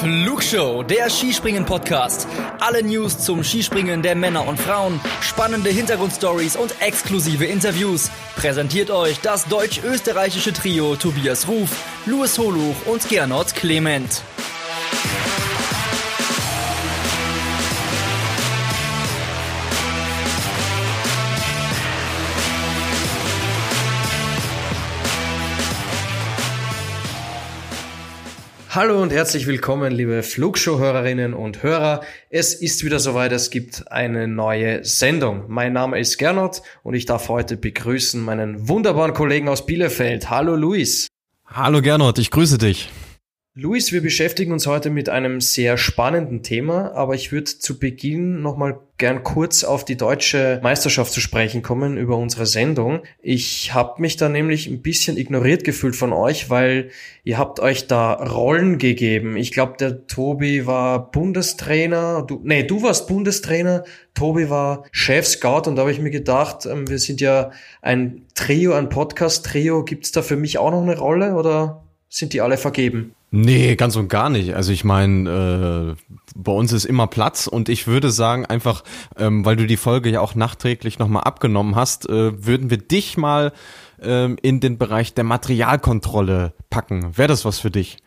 Flugshow, der Skispringen-Podcast. Alle News zum Skispringen der Männer und Frauen, spannende Hintergrundstories und exklusive Interviews. Präsentiert euch das deutsch-österreichische Trio Tobias Ruf, Louis Holuch und Gernot Clement. Hallo und herzlich willkommen, liebe Flugshow-Hörerinnen und Hörer. Es ist wieder soweit, es gibt eine neue Sendung. Mein Name ist Gernot und ich darf heute begrüßen meinen wunderbaren Kollegen aus Bielefeld. Hallo Luis. Hallo Gernot, ich grüße dich. Luis, wir beschäftigen uns heute mit einem sehr spannenden Thema, aber ich würde zu Beginn nochmal gern kurz auf die deutsche Meisterschaft zu sprechen kommen über unsere Sendung. Ich habe mich da nämlich ein bisschen ignoriert gefühlt von euch, weil ihr habt euch da Rollen gegeben. Ich glaube, der Tobi war Bundestrainer, du, nee, du warst Bundestrainer, Tobi war Chef-Scout und da habe ich mir gedacht, ähm, wir sind ja ein Trio, ein Podcast-Trio. Gibt's da für mich auch noch eine Rolle oder sind die alle vergeben? Nee, ganz und gar nicht. Also ich meine, äh, bei uns ist immer Platz und ich würde sagen, einfach, ähm, weil du die Folge ja auch nachträglich nochmal abgenommen hast, äh, würden wir dich mal ähm, in den Bereich der Materialkontrolle packen. Wäre das was für dich?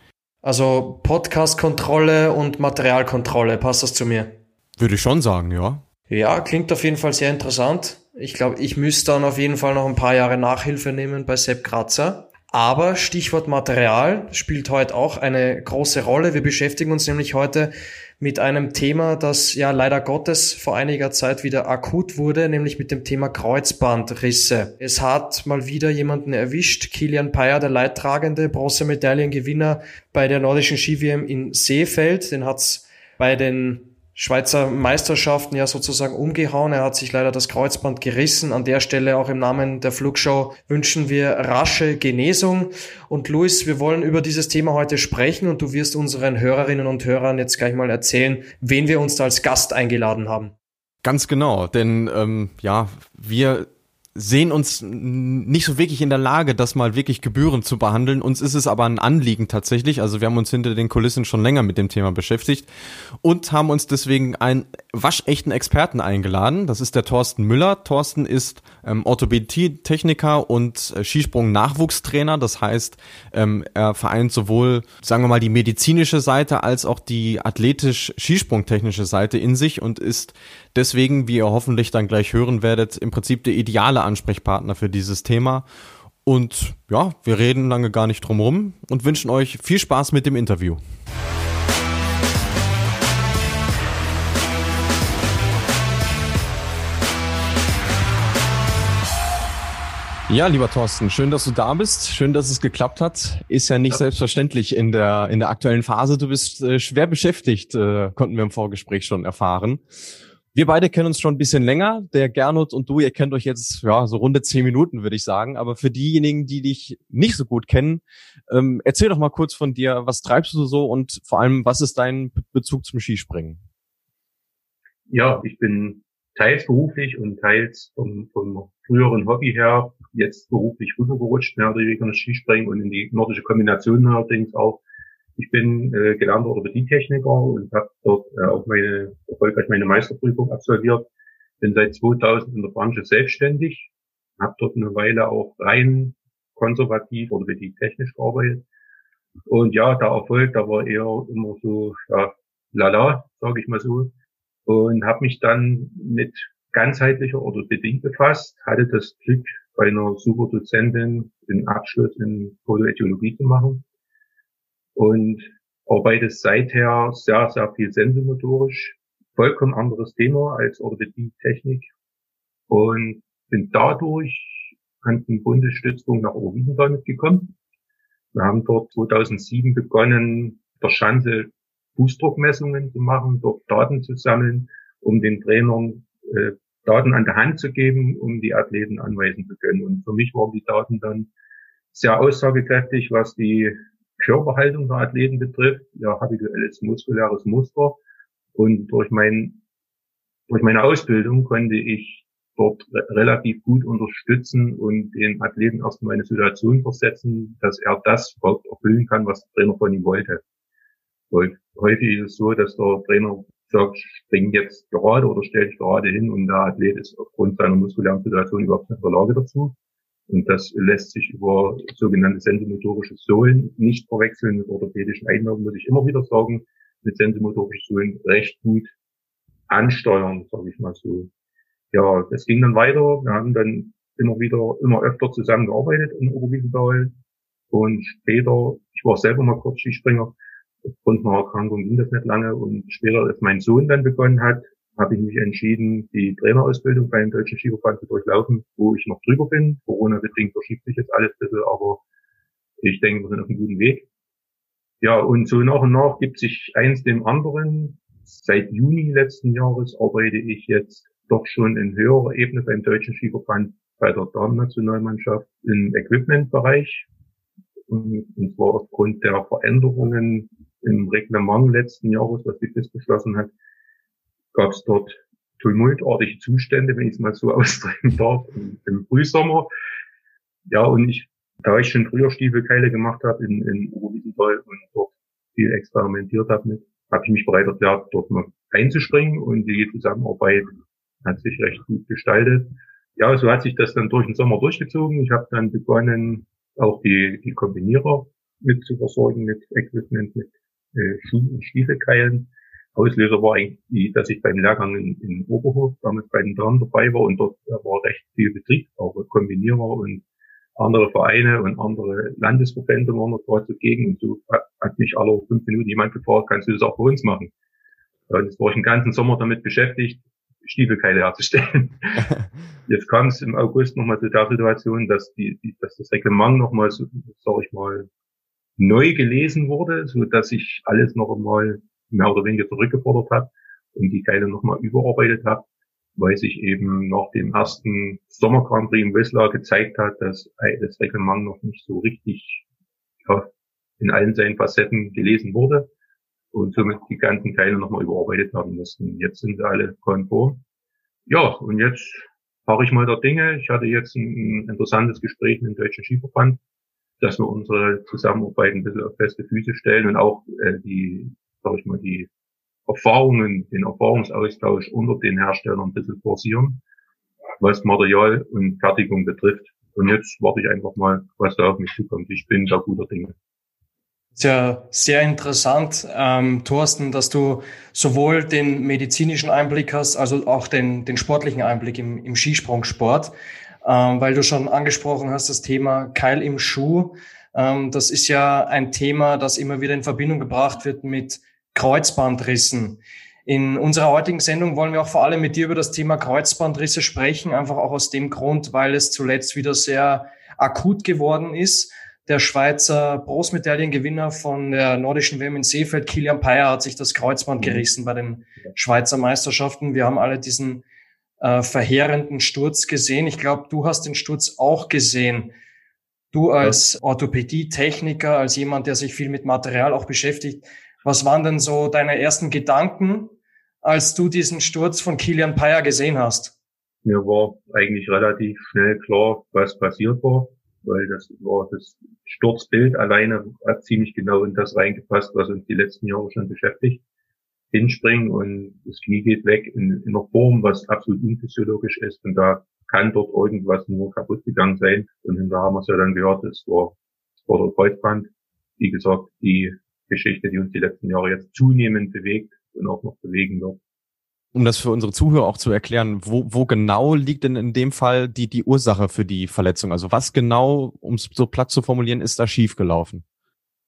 Also Podcast-Kontrolle und Materialkontrolle, passt das zu mir? Würde ich schon sagen, ja. Ja, klingt auf jeden Fall sehr interessant. Ich glaube, ich müsste dann auf jeden Fall noch ein paar Jahre Nachhilfe nehmen bei Sepp Kratzer. Aber Stichwort Material spielt heute auch eine große Rolle. Wir beschäftigen uns nämlich heute mit einem Thema, das ja leider Gottes vor einiger Zeit wieder akut wurde, nämlich mit dem Thema Kreuzbandrisse. Es hat mal wieder jemanden erwischt, Kilian Payer, der Leidtragende, Bronzemedaillengewinner bei der nordischen Ski-WM in Seefeld. Den hat's bei den Schweizer Meisterschaften ja sozusagen umgehauen. Er hat sich leider das Kreuzband gerissen. An der Stelle auch im Namen der Flugshow wünschen wir rasche Genesung. Und Luis, wir wollen über dieses Thema heute sprechen und du wirst unseren Hörerinnen und Hörern jetzt gleich mal erzählen, wen wir uns da als Gast eingeladen haben. Ganz genau, denn ähm, ja, wir sehen uns nicht so wirklich in der Lage, das mal wirklich gebührend zu behandeln. Uns ist es aber ein Anliegen tatsächlich. Also wir haben uns hinter den Kulissen schon länger mit dem Thema beschäftigt und haben uns deswegen einen waschechten Experten eingeladen. Das ist der Thorsten Müller. Thorsten ist ähm, Orthopädie-Techniker und äh, Skisprung-Nachwuchstrainer. Das heißt, ähm, er vereint sowohl, sagen wir mal, die medizinische Seite als auch die athletisch-skisprungtechnische Seite in sich und ist deswegen, wie ihr hoffentlich dann gleich hören werdet, im Prinzip der ideale Ansprechpartner für dieses Thema. Und ja, wir reden lange gar nicht drum rum und wünschen euch viel Spaß mit dem Interview. Ja, lieber Thorsten, schön, dass du da bist. Schön, dass es geklappt hat. Ist ja nicht ja. selbstverständlich in der, in der aktuellen Phase. Du bist äh, schwer beschäftigt, äh, konnten wir im Vorgespräch schon erfahren. Wir beide kennen uns schon ein bisschen länger. Der Gernot und du, ihr kennt euch jetzt ja so runde zehn Minuten, würde ich sagen. Aber für diejenigen, die dich nicht so gut kennen, ähm, erzähl doch mal kurz von dir. Was treibst du so und vor allem, was ist dein Bezug zum Skispringen? Ja, ich bin teils beruflich und teils vom, vom früheren Hobby her jetzt beruflich rübergerutscht, mehr oder weniger das Skispringen und in die nordische Kombination allerdings auch ich bin äh, gelernter Orthopädie-Techniker und habe dort äh, auch meine erfolgreich meine Meisterprüfung absolviert. Bin seit 2000 in der Branche selbstständig, habe dort eine Weile auch rein konservativ Orthopädie-technisch gearbeitet. Und ja, der Erfolg, da war eher immer so, ja, lala, sage ich mal so. Und habe mich dann mit ganzheitlicher Orthopädie befasst, hatte das Glück, bei einer super Dozentin den Abschluss in Photoethiologie zu machen und arbeite seither sehr, sehr viel sensomotorisch. Vollkommen anderes Thema als Orthopädie-Technik und bin dadurch an den Bundesstützpunkt nach Oberwiesenthal mitgekommen. Wir haben dort 2007 begonnen, der Schanze Fußdruckmessungen zu machen, dort Daten zu sammeln, um den Trainern äh, Daten an der Hand zu geben, um die Athleten anweisen zu können. Und für mich waren die Daten dann sehr aussagekräftig, was die Körperhaltung der Athleten betrifft, ja, habituelles muskuläres Muster. Und durch mein, durch meine Ausbildung konnte ich dort re relativ gut unterstützen und den Athleten erstmal eine Situation versetzen, dass er das überhaupt erfüllen kann, was der Trainer von ihm wollte. häufig ist es so, dass der Trainer sagt, spring jetzt gerade oder stell dich gerade hin und der Athlet ist aufgrund seiner muskulären Situation überhaupt nicht in der Lage dazu. Und das lässt sich über sogenannte sensomotorische Sohlen nicht verwechseln mit orthopädischen Einwirkungen, muss ich immer wieder sagen, mit sensomotorischen Sohlen recht gut ansteuern, sage ich mal so. Ja, das ging dann weiter. Wir haben dann immer wieder, immer öfter zusammengearbeitet in Oberwiesenthal. Und später, ich war selber mal kurz Skispringer, aufgrund einer Erkrankung ging das nicht lange. Und später, als mein Sohn dann begonnen hat, habe ich mich entschieden, die Trainerausbildung beim Deutschen Skiverband zu durchlaufen, wo ich noch drüber bin. Corona-bedingt verschiebt sich jetzt alles ein bisschen, aber ich denke, wir sind auf einem guten Weg. Ja, und so nach und nach gibt sich eins dem anderen. Seit Juni letzten Jahres arbeite ich jetzt doch schon in höherer Ebene beim Deutschen Skiverband bei der Damen-Nationalmannschaft im Equipment-Bereich. Und, und zwar aufgrund der Veränderungen im Reglement letzten Jahres, was die FIS beschlossen hat, gab es dort tumultartige Zustände, wenn ich es mal so ausdrücken darf, im, im Frühsommer. Ja, und ich, da ich schon früher Stiefelkeile gemacht habe in, in Oberwiesenthal und dort viel experimentiert habe mit, habe ich mich bereit erklärt, dort mal einzuspringen und die Zusammenarbeit hat sich recht gut gestaltet. Ja, so hat sich das dann durch den Sommer durchgezogen. Ich habe dann begonnen, auch die, die Kombinierer mit zu versorgen, mit Equipment, mit äh, Schuh- und Stiefelkeilen. Auslöser war eigentlich, dass ich beim Lehrgang in, in Oberhof damals bei den Damen dabei war und dort war recht viel Betrieb, auch Kombinierer und andere Vereine und andere Landesverbände waren dort zugegen und so hat mich alle fünf Minuten jemand gefragt, kannst du das auch bei uns machen? Und jetzt war ich den ganzen Sommer damit beschäftigt, Stiefelkeile herzustellen. Jetzt kam es im August nochmal zu der Situation, dass die, die dass das Reglement nochmal, so, sag ich mal, neu gelesen wurde, so dass ich alles noch einmal mehr oder weniger zurückgefordert habe und die Keile nochmal überarbeitet habe, weil sich eben nach dem ersten Sommer Grand Prix im Whistler gezeigt hat, dass das Reglement noch nicht so richtig ja, in allen seinen Facetten gelesen wurde und somit die ganzen Teile nochmal überarbeitet haben mussten. Jetzt sind sie alle konform. Ja, und jetzt fahre ich mal der Dinge. Ich hatte jetzt ein, ein interessantes Gespräch mit dem Deutschen Skiverband, dass wir unsere Zusammenarbeit ein bisschen auf feste Füße stellen und auch äh, die, sag ich mal, die Erfahrungen, den Erfahrungsaustausch unter den Herstellern ein bisschen forcieren, was Material und Fertigung betrifft. Und jetzt warte ich einfach mal, was da auf mich zukommt. Ich bin da guter Dinge. Ja sehr interessant, ähm, Thorsten, dass du sowohl den medizinischen Einblick hast, also auch den, den sportlichen Einblick im, im Skisprungsport, ähm, weil du schon angesprochen hast, das Thema Keil im Schuh. Ähm, das ist ja ein Thema, das immer wieder in Verbindung gebracht wird mit Kreuzbandrissen. In unserer heutigen Sendung wollen wir auch vor allem mit dir über das Thema Kreuzbandrisse sprechen, einfach auch aus dem Grund, weil es zuletzt wieder sehr akut geworden ist. Der Schweizer Großmedaillengewinner von der nordischen WM in Seefeld, Kilian Peyer, hat sich das Kreuzband mhm. gerissen bei den Schweizer Meisterschaften. Wir haben alle diesen äh, verheerenden Sturz gesehen. Ich glaube, du hast den Sturz auch gesehen. Du als Orthopädie-Techniker, als jemand, der sich viel mit Material auch beschäftigt, was waren denn so deine ersten Gedanken, als du diesen Sturz von Kilian Peyer gesehen hast? Mir war eigentlich relativ schnell klar, was passiert war weil das war das Sturzbild alleine hat ziemlich genau in das reingepasst, was uns die letzten Jahre schon beschäftigt. Hinspringen und das Knie geht weg in, in einer Form, was absolut unphysiologisch ist und da kann dort irgendwas nur kaputt gegangen sein. Und hinterher haben wir es ja dann gehört, es war, es war der Kreuzband. Wie gesagt, die Geschichte, die uns die letzten Jahre jetzt zunehmend bewegt und auch noch bewegen wird um das für unsere Zuhörer auch zu erklären, wo, wo genau liegt denn in dem Fall die, die Ursache für die Verletzung? Also was genau, um es so platt zu formulieren, ist da schiefgelaufen?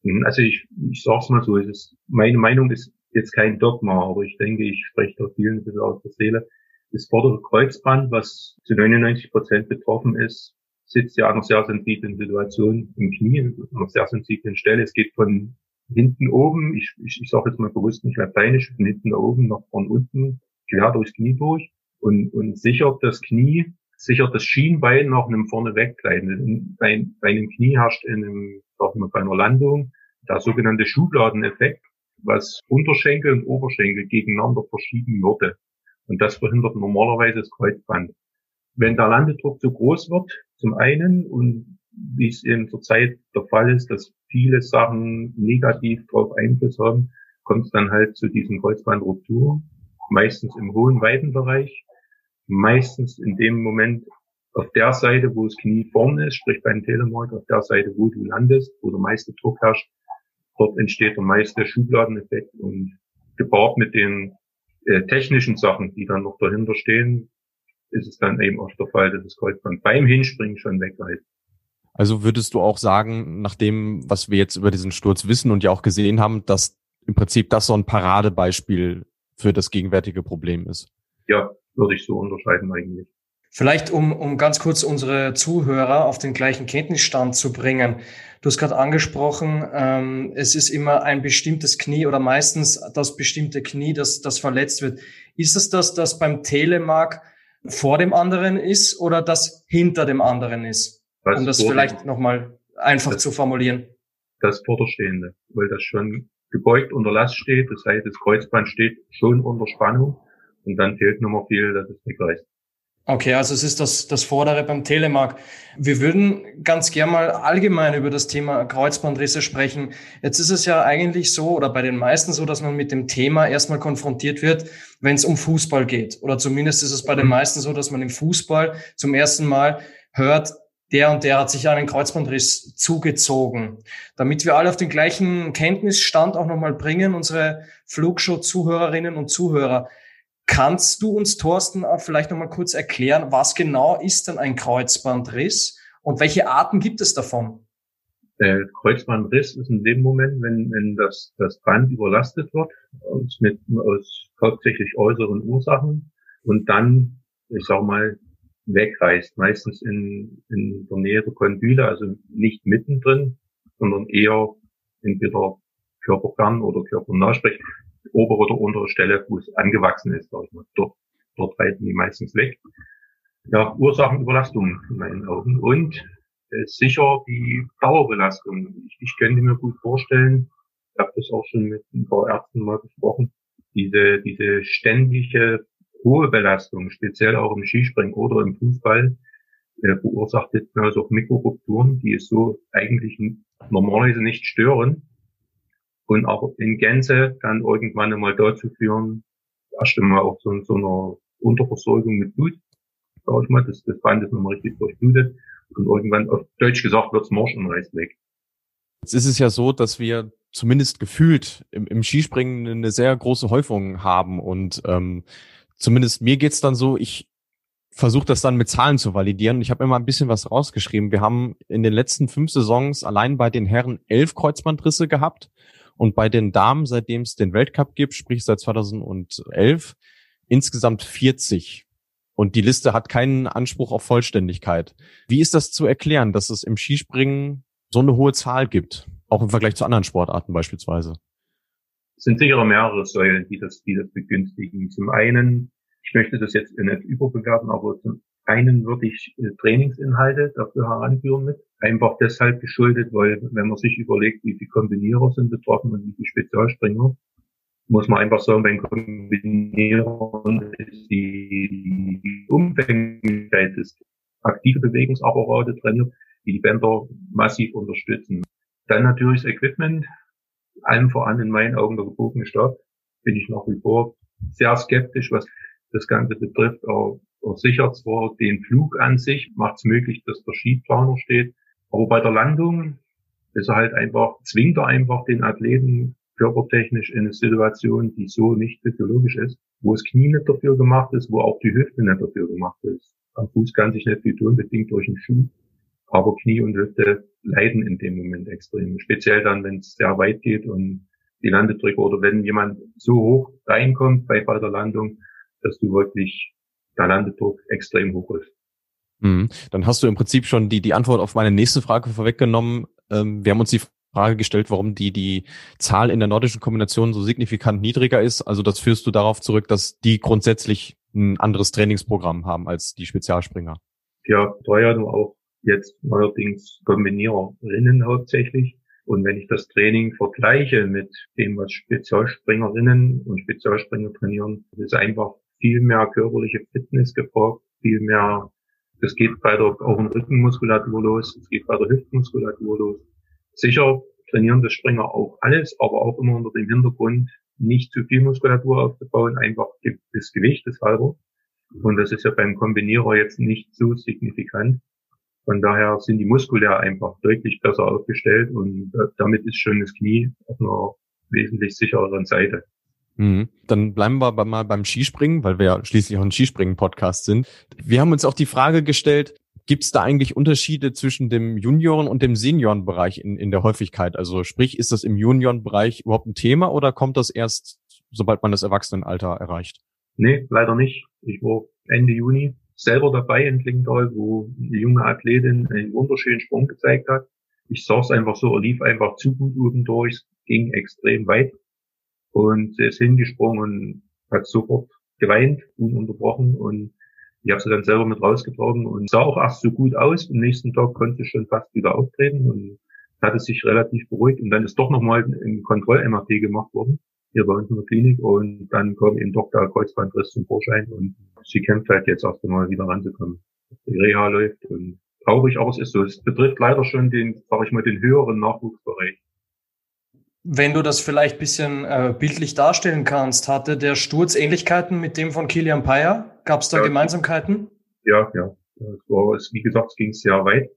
Hm, also ich, ich sag's mal so, ist, meine Meinung ist jetzt kein Dogma, aber ich denke, ich spreche da vielen ein bisschen aus der Seele. Das vordere Kreuzband, was zu 99 Prozent betroffen ist, sitzt ja an einer sehr sensiblen Situation im Knie, an einer sehr sensiblen Stelle. Es geht von hinten oben, ich, ich, ich sage jetzt mal bewusst nicht lateinisch, von hinten oben nach vorn unten quer durchs Knie durch und, und sichert das Knie, sichert das Schienbein nach einem vorne weggleiten. Bei, bei einem Knie herrscht in einem, sagen wir, bei einer Landung der sogenannte Schubladeneffekt, was Unterschenkel und Oberschenkel gegeneinander verschieben würde. Und das verhindert normalerweise das Kreuzband. Wenn der Landedruck zu groß wird, zum einen, und wie es eben zurzeit der Fall ist, dass viele Sachen negativ darauf Einfluss haben, kommt es dann halt zu diesen Kreuzbandrupturen, meistens im hohen Weitenbereich, meistens in dem Moment auf der Seite, wo das Knie vorne ist, sprich beim Telemark, auf der Seite, wo du landest, wo der meiste Druck herrscht, dort entsteht der meiste Schubladeneffekt und gepaart mit den äh, technischen Sachen, die dann noch dahinter stehen, ist es dann eben auch der Fall, dass das Kreuzband beim Hinspringen schon wegreißt. Also würdest du auch sagen, nach dem, was wir jetzt über diesen Sturz wissen und ja auch gesehen haben, dass im Prinzip das so ein Paradebeispiel für das gegenwärtige Problem ist? Ja, würde ich so unterscheiden eigentlich. Vielleicht um, um ganz kurz unsere Zuhörer auf den gleichen Kenntnisstand zu bringen. Du hast gerade angesprochen, ähm, es ist immer ein bestimmtes Knie oder meistens das bestimmte Knie, das, das verletzt wird. Ist es das, das beim Telemark vor dem anderen ist oder das hinter dem anderen ist? Was um das vielleicht nochmal einfach das, zu formulieren. Das Vorderstehende, weil das schon gebeugt unter Last steht, das heißt, das Kreuzband steht schon unter Spannung und dann fehlt nur noch viel, dass es wegreißt. Okay, also es ist das, das Vordere beim Telemark. Wir würden ganz gern mal allgemein über das Thema Kreuzbandrisse sprechen. Jetzt ist es ja eigentlich so oder bei den meisten so, dass man mit dem Thema erstmal konfrontiert wird, wenn es um Fußball geht. Oder zumindest ist es bei den meisten so, dass man im Fußball zum ersten Mal hört, der und der hat sich einen Kreuzbandriss zugezogen. Damit wir alle auf den gleichen Kenntnisstand auch nochmal bringen, unsere Flugshow-Zuhörerinnen und Zuhörer. Kannst du uns, Thorsten, vielleicht nochmal kurz erklären, was genau ist denn ein Kreuzbandriss und welche Arten gibt es davon? Der Kreuzbandriss ist in dem Moment, wenn, wenn das, das Band überlastet wird, aus, mit, aus hauptsächlich äußeren Ursachen und dann, ich sag mal, wegreißt, meistens in, in der Nähe der Kondyle, also nicht mittendrin, sondern eher entweder körperfern oder körpernah, sprich obere oder untere Stelle, wo es angewachsen ist. Also dort, dort reiten die meistens weg. Ja, Ursachenüberlastung in meinen Augen und äh, sicher die Dauerbelastung. Ich, ich könnte mir gut vorstellen, ich habe das auch schon mit ein paar Ärzten mal besprochen, diese, diese ständige hohe Belastung, speziell auch im Skispringen oder im Fußball, äh, verursacht jetzt also auch Mikrorupturen, die es so eigentlich normalerweise nicht stören und auch in Gänze dann irgendwann einmal dazu führen, erst einmal auch so, so einer Unterversorgung mit Blut, sag ich mal, das, das Band ist nochmal richtig durchblutet und irgendwann auf Deutsch gesagt wird's Morsch und reißt weg. Jetzt ist es ja so, dass wir zumindest gefühlt im, im Skispringen eine sehr große Häufung haben und ähm, zumindest mir geht's dann so, ich versuche das dann mit Zahlen zu validieren. Ich habe immer ein bisschen was rausgeschrieben. Wir haben in den letzten fünf Saisons allein bei den Herren elf Kreuzbandrisse gehabt und bei den Damen, seitdem es den Weltcup gibt, sprich seit 2011, insgesamt 40. Und die Liste hat keinen Anspruch auf Vollständigkeit. Wie ist das zu erklären, dass es im Skispringen so eine hohe Zahl gibt? Auch im Vergleich zu anderen Sportarten beispielsweise sind sicher mehrere Säulen, die das, die das begünstigen. Zum einen, ich möchte das jetzt nicht überbewerten, aber zum einen würde ich äh, Trainingsinhalte dafür heranführen mit. Einfach deshalb geschuldet, weil wenn man sich überlegt, wie viele Kombinierer sind betroffen und wie viele Spezialspringer, muss man einfach sagen, beim Kombinierern ist die, Umfänglichkeit des aktive Bewegungsapparate trainiert, die die Bänder massiv unterstützen. Dann natürlich das Equipment, allem voran in meinen Augen der gebogene Stab, bin ich nach wie vor sehr skeptisch, was das Ganze betrifft. Er sichert zwar den Flug an sich, macht es möglich, dass der Skiplaner steht, aber bei der Landung ist er halt einfach, zwingt er einfach den Athleten körpertechnisch in eine Situation, die so nicht physiologisch ist, wo das Knie nicht dafür gemacht ist, wo auch die Hüfte nicht dafür gemacht ist. Am Fuß kann sich nicht viel tun, bedingt durch den Schuh. Aber Knie und Hüfte leiden in dem Moment extrem. Speziell dann, wenn es sehr weit geht und die Landedrücke oder wenn jemand so hoch reinkommt bei, bei der Landung, dass du wirklich der Landedruck extrem hoch ist. Mhm. Dann hast du im Prinzip schon die, die Antwort auf meine nächste Frage vorweggenommen. Ähm, wir haben uns die Frage gestellt, warum die, die Zahl in der nordischen Kombination so signifikant niedriger ist. Also das führst du darauf zurück, dass die grundsätzlich ein anderes Trainingsprogramm haben als die Spezialspringer. Ja, teuer nur auch jetzt neuerdings Kombiniererinnen hauptsächlich. Und wenn ich das Training vergleiche mit dem, was Spezialspringerinnen und Spezialspringer trainieren, ist einfach viel mehr körperliche Fitness gefragt, viel mehr, das geht bei der auch in Rückenmuskulatur los, es geht bei der Hüftmuskulatur los. Sicher trainieren das Springer auch alles, aber auch immer unter dem Hintergrund, nicht zu viel Muskulatur aufzubauen, einfach das Gewicht des halber. Und das ist ja beim Kombinierer jetzt nicht so signifikant. Von daher sind die muskulär einfach deutlich besser aufgestellt und äh, damit ist schon das Knie auf einer wesentlich sichereren Seite. Mhm. Dann bleiben wir mal beim Skispringen, weil wir ja schließlich auch ein Skispringen-Podcast sind. Wir haben uns auch die Frage gestellt, gibt es da eigentlich Unterschiede zwischen dem Junioren- und dem Seniorenbereich in, in der Häufigkeit? Also sprich, ist das im Juniorenbereich überhaupt ein Thema oder kommt das erst, sobald man das Erwachsenenalter erreicht? Nee, leider nicht. Ich war Ende Juni selber dabei in Klingenthal, wo eine junge Athletin einen wunderschönen Sprung gezeigt hat. Ich es einfach so, lief einfach zu gut oben durch, ging extrem weit und sie ist hingesprungen und hat sofort geweint, ununterbrochen und ich habe sie dann selber mit rausgetragen und sah auch erst so gut aus. Am nächsten Tag konnte sie schon fast wieder auftreten und hatte sich relativ beruhigt. Und dann ist doch nochmal ein Kontroll-MRT gemacht worden, hier bei uns in der Klinik. Und dann kam eben doch der Kreuzbandriss zum Vorschein und sie kämpft halt jetzt erst einmal wieder ranzukommen. Die Reha läuft und traurig, aber es ist so. Es betrifft leider schon den, sag ich mal, den höheren Nachwuchsbereich. Wenn du das vielleicht bisschen äh, bildlich darstellen kannst, hatte der Sturz Ähnlichkeiten mit dem von Kilian Payer? Gab es da ja, Gemeinsamkeiten? Ja, ja. Es war, wie gesagt, es ging sehr weit.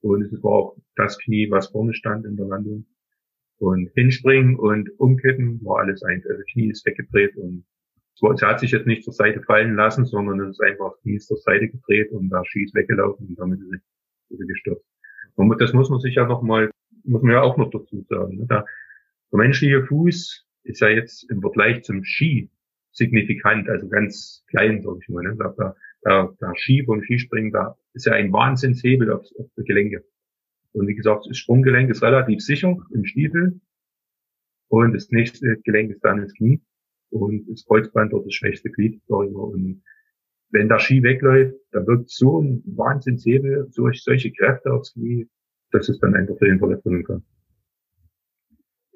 Und es war auch das Knie, was vorne stand in der Landung. Und hinspringen und umkippen war alles eins. Also Knie ist weggedreht und es, hat sich jetzt nicht zur Seite fallen lassen, sondern es ist einfach Knie ist zur Seite gedreht und da ist weggelaufen und damit ist es gestürzt. Und das muss man sich ja noch mal, muss man ja auch noch dazu sagen. Ne? Da, der menschliche Fuß ist ja jetzt im Vergleich zum Ski signifikant, also ganz klein, sag ich mal. Ne? Der, der, der Ski vom Skispringen, da ist ja ein Wahnsinnshebel auf, auf die Gelenke. Und wie gesagt, das Sprunggelenk ist relativ sicher im Stiefel. Und das nächste Gelenk ist dann das Knie. Und das Kreuzband dort das schwächste Glied, mal. Und wenn der Ski wegläuft, dann wirkt so ein Wahnsinnshebel, solche Kräfte aufs Knie, dass es dann einfach für den Verletzungen kann.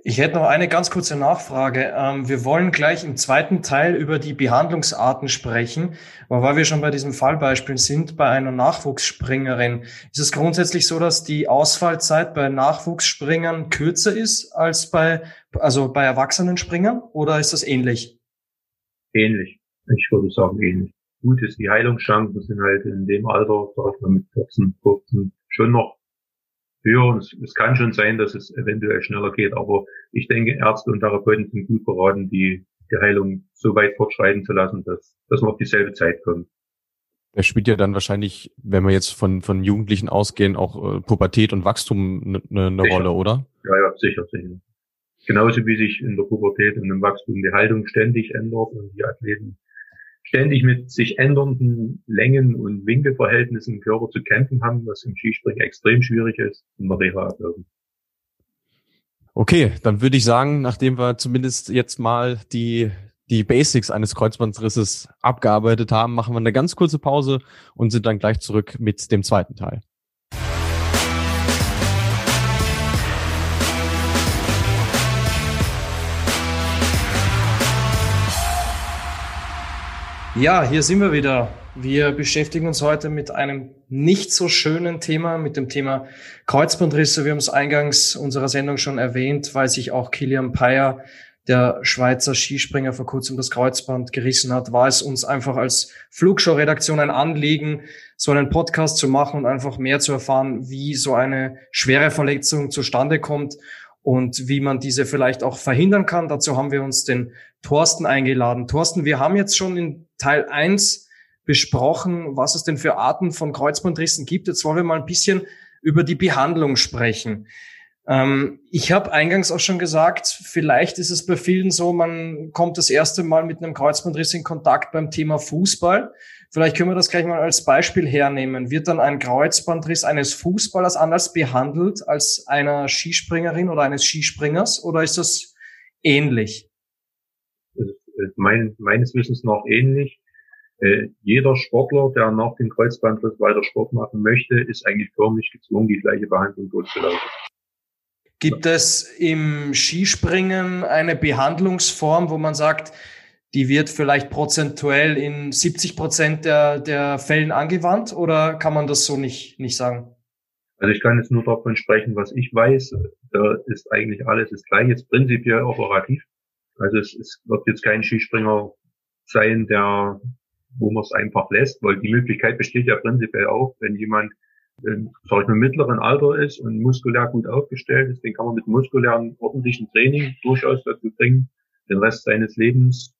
Ich hätte noch eine ganz kurze Nachfrage. Ähm, wir wollen gleich im zweiten Teil über die Behandlungsarten sprechen. Aber weil wir schon bei diesem Fallbeispiel sind, bei einer Nachwuchsspringerin, ist es grundsätzlich so, dass die Ausfallzeit bei Nachwuchsspringern kürzer ist als bei, also bei erwachsenen Springern? Oder ist das ähnlich? Ähnlich. Ich würde sagen ähnlich. Gut ist die Heilungschancen sind halt in dem Alter, sag ich mal mit 14, 15, schon noch höher. Es, es kann schon sein, dass es eventuell schneller geht, aber ich denke, Ärzte und Therapeuten sind gut beraten, die, die Heilung so weit fortschreiten zu lassen, dass, dass man auf dieselbe Zeit kommt. Der spielt ja dann wahrscheinlich, wenn wir jetzt von, von Jugendlichen ausgehen, auch äh, Pubertät und Wachstum eine ne, ne Rolle, oder? Ja, ja, sicher, sicher. Genauso wie sich in der Pubertät und im Wachstum die Haltung ständig ändert und die Athleten ständig mit sich ändernden Längen und Winkelverhältnissen im Körper zu kämpfen haben, was im Skispringen extrem schwierig ist, in der Reha. Okay, dann würde ich sagen, nachdem wir zumindest jetzt mal die, die Basics eines Kreuzbandrisses abgearbeitet haben, machen wir eine ganz kurze Pause und sind dann gleich zurück mit dem zweiten Teil. Ja, hier sind wir wieder. Wir beschäftigen uns heute mit einem nicht so schönen Thema, mit dem Thema Kreuzbandrisse. Wir haben es eingangs unserer Sendung schon erwähnt, weil sich auch Kilian Payer, der Schweizer Skispringer, vor kurzem das Kreuzband gerissen hat, war es uns einfach als Flugshow-Redaktion ein Anliegen, so einen Podcast zu machen und einfach mehr zu erfahren, wie so eine schwere Verletzung zustande kommt und wie man diese vielleicht auch verhindern kann. Dazu haben wir uns den Thorsten eingeladen. Thorsten, wir haben jetzt schon in Teil eins besprochen, was es denn für Arten von Kreuzbandrissen gibt. Jetzt wollen wir mal ein bisschen über die Behandlung sprechen. Ähm, ich habe eingangs auch schon gesagt, vielleicht ist es bei vielen so, man kommt das erste Mal mit einem Kreuzbandriss in Kontakt beim Thema Fußball. Vielleicht können wir das gleich mal als Beispiel hernehmen. Wird dann ein Kreuzbandriss eines Fußballers anders behandelt als einer Skispringerin oder eines Skispringers oder ist das ähnlich? Ist mein, meines Wissens noch ähnlich. Äh, jeder Sportler, der nach dem Kreuzbandriss weiter Sport machen möchte, ist eigentlich förmlich gezwungen, die gleiche Behandlung durchzulaufen. Gibt es im Skispringen eine Behandlungsform, wo man sagt, die wird vielleicht prozentuell in 70 Prozent der, der Fällen angewandt oder kann man das so nicht, nicht sagen? Also ich kann jetzt nur davon sprechen, was ich weiß. Da ist eigentlich alles das gleiche, jetzt prinzipiell operativ. Also es, es wird jetzt kein Skispringer sein, der, wo man es einfach lässt, weil die Möglichkeit besteht ja prinzipiell auch, wenn jemand, äh, sag ich mal, mittleren Alter ist und muskulär gut aufgestellt ist, den kann man mit muskulären ordentlichen Training durchaus dazu bringen, den Rest seines Lebens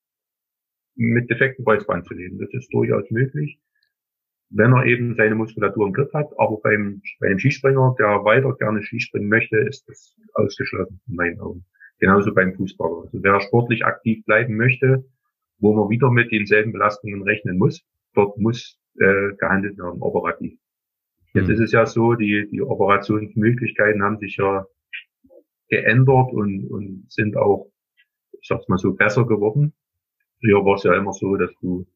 mit defekten Kreuzband zu leben. Das ist durchaus möglich wenn er eben seine Muskulatur im Griff hat. Aber beim, beim Skispringer, der weiter gerne Skispringen möchte, ist das ausgeschlossen in meinen Augen. Genauso beim Fußballer. Also wer sportlich aktiv bleiben möchte, wo man wieder mit denselben Belastungen rechnen muss, dort muss äh, gehandelt werden, operativ. Jetzt mhm. ist es ja so, die, die Operationsmöglichkeiten haben sich ja geändert und, und sind auch, ich sag's mal so, besser geworden. Früher war es ja immer so, dass du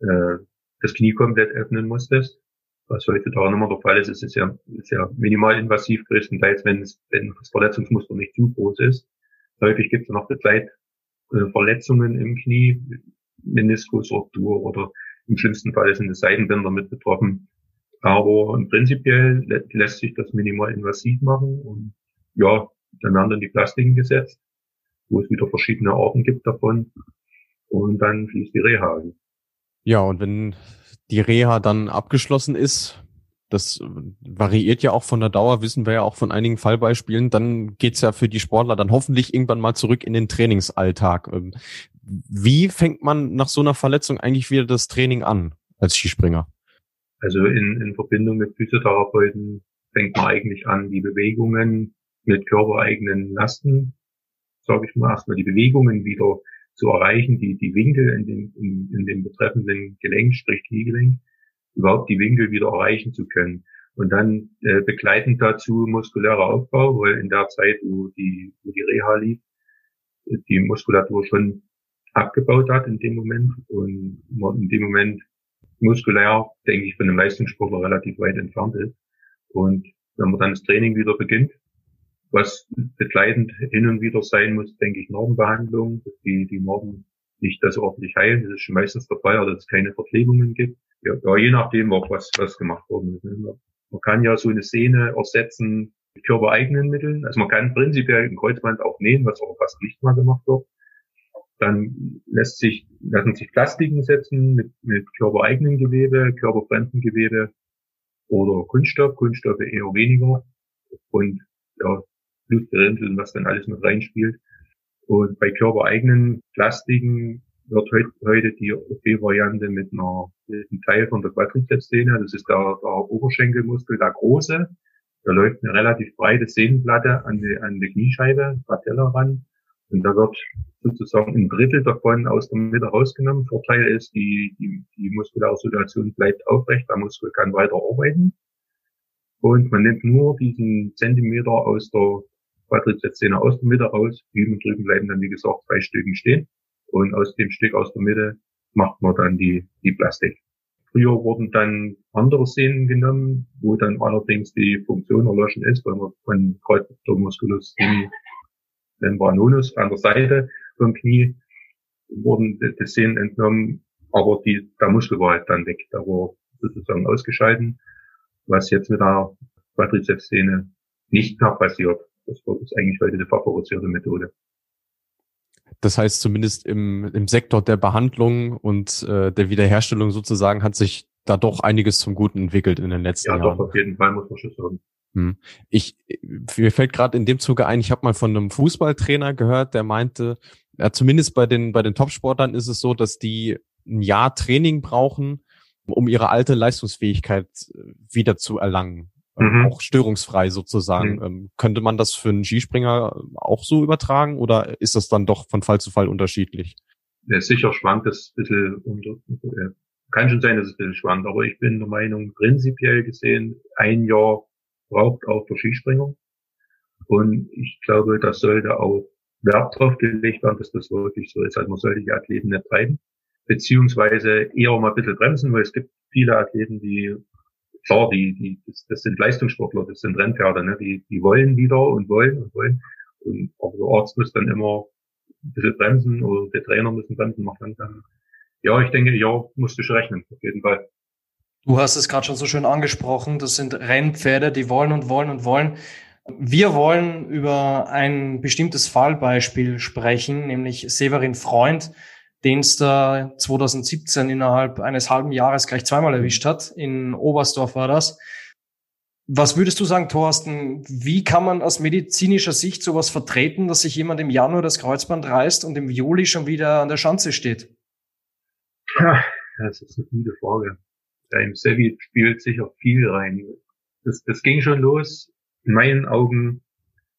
äh, das Knie komplett öffnen musstest. Was heutzutage nicht mehr der Fall ist, ist es ja, ist ja minimal invasiv größtenteils, wenn, es, wenn das Verletzungsmuster nicht zu groß ist. Häufig gibt es noch Begleitverletzungen im Knie, Meniskusruptur oder im schlimmsten Fall sind die Seitenbänder mit betroffen. Aber prinzipiell lässt sich das minimal invasiv machen und ja, dann werden dann die Plastiken gesetzt, wo es wieder verschiedene Arten gibt davon und dann fließt die Reha ein. Ja, und wenn die Reha dann abgeschlossen ist, das variiert ja auch von der Dauer, wissen wir ja auch von einigen Fallbeispielen, dann geht's ja für die Sportler dann hoffentlich irgendwann mal zurück in den Trainingsalltag. Ähm, wie fängt man nach so einer Verletzung eigentlich wieder das Training an als Skispringer? Also in, in Verbindung mit Physiotherapeuten fängt man eigentlich an, die Bewegungen mit körpereigenen Lasten, sage ich mal, erstmal die Bewegungen wieder zu erreichen, die, die Winkel in dem, in, in dem betreffenden Gelenk, sprich Kniegelenk, überhaupt die Winkel wieder erreichen zu können. Und dann äh, begleitend dazu muskulärer Aufbau, weil in der Zeit, wo die, wo die Reha lief, die Muskulatur schon abgebaut hat in dem Moment und in dem Moment muskulär, denke ich, von einem Leistungssportler relativ weit entfernt ist. Und wenn man dann das Training wieder beginnt, was begleitend hin und wieder sein muss, denke ich, Normenbehandlung, dass die, die Normen nicht das ordentlich heilen. Das ist schon meistens der Fall, dass es keine Verklebungen gibt. Ja, ja je nachdem auch, was, was gemacht worden ist. Ne? Man kann ja so eine Szene ersetzen mit körpereigenen Mitteln. Also man kann prinzipiell ein Kreuzband auch nähen, was auch fast nicht mal gemacht wird. Dann lässt sich, lassen sich Plastiken setzen mit, mit körpereigenen Gewebe, körperfremden Gewebe oder Kunststoff, Kunststoffe eher weniger. Und ja, Blutgerinnsel was dann alles mit reinspielt. Und bei körpereigenen Plastiken wird heute die OP-Variante mit einer mit einem Teil von der Quadrizepssehne, das ist der, der Oberschenkelmuskel, der große, da läuft eine relativ breite Sehnenplatte an die, an die Kniescheibe, Patella ran. Und da wird sozusagen ein Drittel davon aus der Mitte rausgenommen. Vorteil ist, die, die, die muskuläre Situation bleibt aufrecht, der Muskel kann weiter arbeiten. Und man nimmt nur diesen Zentimeter aus der Quadrizepssehne aus der Mitte raus. Drüben drüben bleiben dann, wie gesagt, zwei Stücken stehen. Und aus dem Stück aus der Mitte macht man dann die, die Plastik. Früher wurden dann andere Sehnen genommen, wo dann allerdings die Funktion erloschen ist, weil man von der Musculus membranonus an der Seite vom Knie wurden die Sehnen entnommen, aber die, der Muskel war halt dann weg. Da war sozusagen ausgeschalten, was jetzt mit der Quadrizepssehne nicht mehr passiert. Das ist eigentlich heute die favorisierte Methode. Das heißt, zumindest im, im Sektor der Behandlung und äh, der Wiederherstellung sozusagen hat sich da doch einiges zum Guten entwickelt in den letzten ja, Jahren. Ja, doch, auf jeden Fall muss man schon sagen. Hm. Ich, mir fällt gerade in dem Zuge ein, ich habe mal von einem Fußballtrainer gehört, der meinte, ja, zumindest bei den, bei den Topsportlern ist es so, dass die ein Jahr Training brauchen, um ihre alte Leistungsfähigkeit äh, wieder zu erlangen. Ähm, mhm. auch störungsfrei sozusagen. Mhm. Ähm, könnte man das für einen Skispringer auch so übertragen oder ist das dann doch von Fall zu Fall unterschiedlich? Ja, sicher schwankt das ein bisschen unter, äh, kann schon sein, dass es ein bisschen schwankt, aber ich bin der Meinung, prinzipiell gesehen, ein Jahr braucht auch der Skispringer. Und ich glaube, das sollte auch Wert drauf gelegt werden, dass das wirklich so ist. Also man sollte die Athleten nicht treiben, beziehungsweise eher mal ein bisschen bremsen, weil es gibt viele Athleten, die klar, die, die, das, das sind Leistungssportler, das sind Rennpferde, ne? die, die wollen wieder und wollen und wollen. Und aber der Arzt muss dann immer ein bisschen bremsen oder der Trainer muss bremsen, macht dann, dann ja, ich denke, ja, musst du schon rechnen, auf jeden Fall. Du hast es gerade schon so schön angesprochen. Das sind Rennpferde, die wollen und wollen und wollen. Wir wollen über ein bestimmtes Fallbeispiel sprechen, nämlich Severin Freund, den es da 2017 innerhalb eines halben Jahres gleich zweimal erwischt hat. In Oberstdorf war das. Was würdest du sagen, Thorsten? Wie kann man aus medizinischer Sicht sowas vertreten, dass sich jemand im Januar das Kreuzband reißt und im Juli schon wieder an der Schanze steht? Ja, das ist eine gute Frage. Da im Sevi spielt sicher viel rein. Das, das ging schon los, in meinen Augen,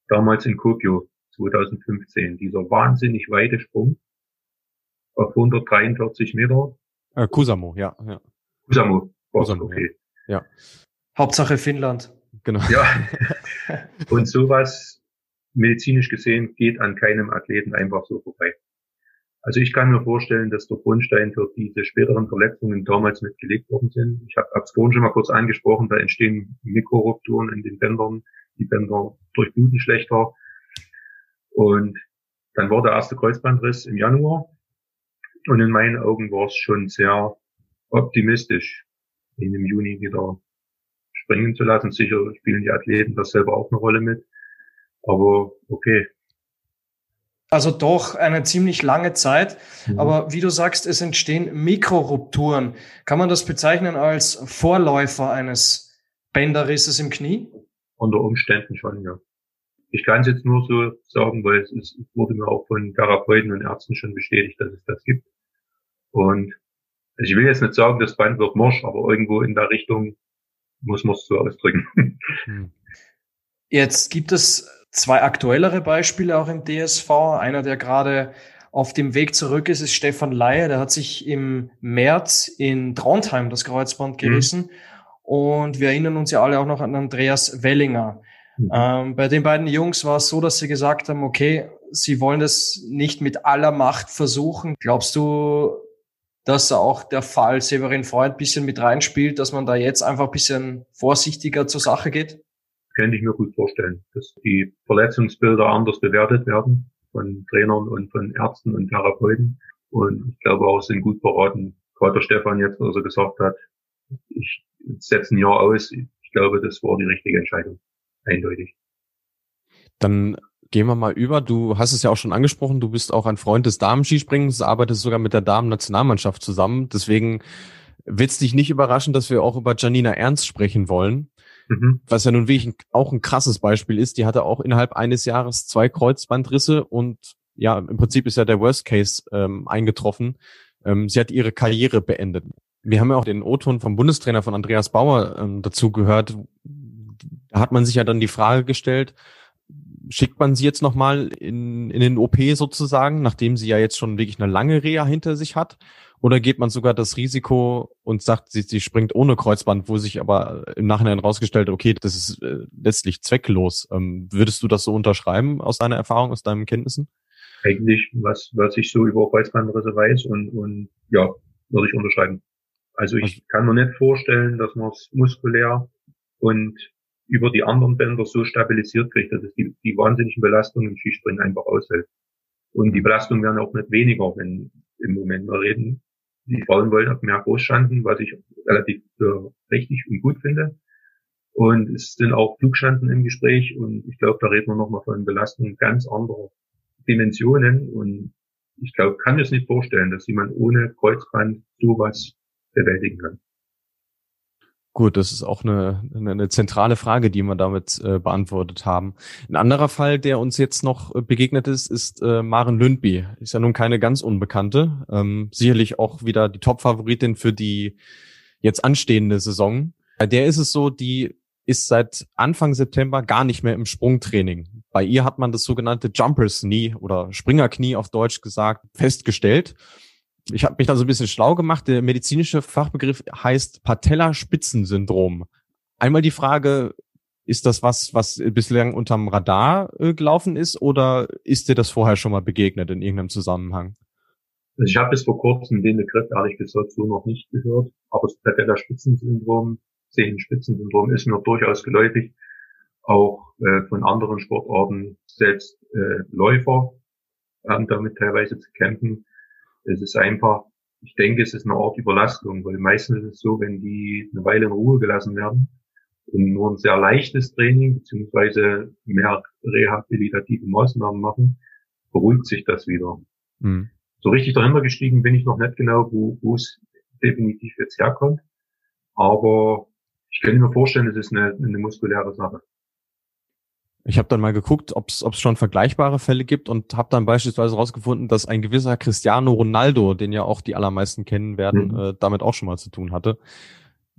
damals in Kokyo 2015. Dieser wahnsinnig weite Sprung auf 143 Meter. Äh, Kusamo, ja. ja. Kusamo, Kusamo okay. Ja. ja. Hauptsache Finnland. Genau. Ja. Und sowas, medizinisch gesehen, geht an keinem Athleten einfach so vorbei. Also ich kann mir vorstellen, dass der Grundstein für diese späteren Verletzungen damals mitgelegt worden sind. Ich habe es vorhin schon mal kurz angesprochen, da entstehen Mikrorupturen in den Bändern, die Bänder durchbluten schlechter. Und dann war der erste Kreuzbandriss im Januar. Und in meinen Augen war es schon sehr optimistisch, ihn im Juni wieder springen zu lassen. Sicher spielen die Athleten das selber auch eine Rolle mit. Aber okay. Also doch eine ziemlich lange Zeit. Mhm. Aber wie du sagst, es entstehen Mikrorupturen. Kann man das bezeichnen als Vorläufer eines Bänderrisses im Knie? Unter Umständen schon, ja. Ich kann es jetzt nur so sagen, weil es, ist, wurde mir auch von Therapeuten und Ärzten schon bestätigt, dass es das gibt. Und also ich will jetzt nicht sagen, das Band wird morsch, aber irgendwo in der Richtung muss man es so ausdrücken. Hm. Jetzt gibt es zwei aktuellere Beispiele auch im DSV. Einer, der gerade auf dem Weg zurück ist, ist Stefan Leier. Der hat sich im März in Trondheim das Kreuzband mhm. gerissen. Mhm. Und wir erinnern uns ja alle auch noch an Andreas Wellinger. Mhm. Ähm, bei den beiden Jungs war es so, dass sie gesagt haben, okay, sie wollen das nicht mit aller Macht versuchen. Glaubst du, dass auch der Fall Severin Freund bisschen mit reinspielt, dass man da jetzt einfach ein bisschen vorsichtiger zur Sache geht? Könnte ich mir gut vorstellen, dass die Verletzungsbilder anders bewertet werden von Trainern und von Ärzten und Therapeuten. Und ich glaube auch, sind gut beraten. Gerade Stefan jetzt, was er gesagt hat, ich setze ein Jahr aus. Ich glaube, das war die richtige Entscheidung. Eindeutig. Dann Gehen wir mal über. Du hast es ja auch schon angesprochen, du bist auch ein Freund des Damenskispringens, arbeitest sogar mit der Damen-Nationalmannschaft zusammen. Deswegen wird es dich nicht überraschen, dass wir auch über Janina Ernst sprechen wollen. Mhm. Was ja nun wirklich auch ein krasses Beispiel ist. Die hatte auch innerhalb eines Jahres zwei Kreuzbandrisse und ja, im Prinzip ist ja der Worst Case ähm, eingetroffen. Ähm, sie hat ihre Karriere beendet. Wir haben ja auch den O-Ton vom Bundestrainer von Andreas Bauer ähm, dazu gehört. Da hat man sich ja dann die Frage gestellt, schickt man sie jetzt nochmal in, in den OP sozusagen, nachdem sie ja jetzt schon wirklich eine lange Reha hinter sich hat? Oder geht man sogar das Risiko und sagt, sie, sie springt ohne Kreuzband, wo sich aber im Nachhinein rausgestellt, okay, das ist äh, letztlich zwecklos. Ähm, würdest du das so unterschreiben aus deiner Erfahrung, aus deinen Kenntnissen? Eigentlich, was, was ich so über Kreuzbandrisse weiß und, und ja, würde ich unterschreiben. Also ich kann mir nicht vorstellen, dass man es muskulär und über die anderen Bänder so stabilisiert kriegt, dass es die, die wahnsinnigen Belastungen im Skispringen einfach aushält. Und die Belastungen werden auch nicht weniger, wenn im Moment wir reden. Die Frauen wollen auf mehr Großschanden, was ich relativ äh, richtig und gut finde. Und es sind auch Flugschanden im Gespräch und ich glaube, da reden wir nochmal von Belastungen ganz anderer Dimensionen und ich glaube, kann es nicht vorstellen, dass jemand ohne Kreuzband sowas bewältigen kann. Gut, das ist auch eine, eine, zentrale Frage, die wir damit äh, beantwortet haben. Ein anderer Fall, der uns jetzt noch äh, begegnet ist, ist äh, Maren Lündby. Ist ja nun keine ganz unbekannte. Ähm, sicherlich auch wieder die Top-Favoritin für die jetzt anstehende Saison. Bei der ist es so, die ist seit Anfang September gar nicht mehr im Sprungtraining. Bei ihr hat man das sogenannte Jumpers Knee oder Springerknie auf Deutsch gesagt festgestellt ich habe mich da so ein bisschen schlau gemacht. Der medizinische Fachbegriff heißt Patellaspitzensyndrom. Einmal die Frage, ist das was, was bislang unterm Radar äh, gelaufen ist oder ist dir das vorher schon mal begegnet in irgendeinem Zusammenhang? Also ich habe bis vor kurzem den Begriff ehrlich gesagt so noch nicht gehört, aber das Patellaspitzensyndrom, Sehenspitzensyndrom ist mir durchaus geläufig. Auch äh, von anderen Sportarten, selbst äh, Läufer haben damit teilweise zu kämpfen. Es ist einfach ich denke, es ist eine Art Überlastung, weil meistens ist es so, wenn die eine Weile in Ruhe gelassen werden und nur ein sehr leichtes Training beziehungsweise mehr rehabilitative Maßnahmen machen, beruhigt sich das wieder. Mhm. So richtig dahinter gestiegen bin ich noch nicht genau, wo, wo es definitiv jetzt herkommt. Aber ich könnte mir vorstellen, es ist eine, eine muskuläre Sache. Ich habe dann mal geguckt, ob es schon vergleichbare Fälle gibt und habe dann beispielsweise herausgefunden, dass ein gewisser Cristiano Ronaldo, den ja auch die allermeisten kennen werden, mhm. äh, damit auch schon mal zu tun hatte.